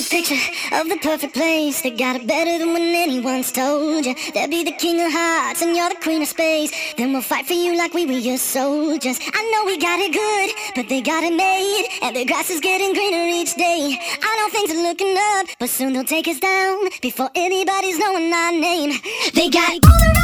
picture of the perfect place. They got it better than when anyone's told you. They'll be the king of hearts and you're the queen of space. Then we'll fight for you like we were your soldiers. I know we got it good, but they got it made. And the grass is getting greener each day. I know things are looking up, but soon they'll take us down before anybody's knowing our name. They got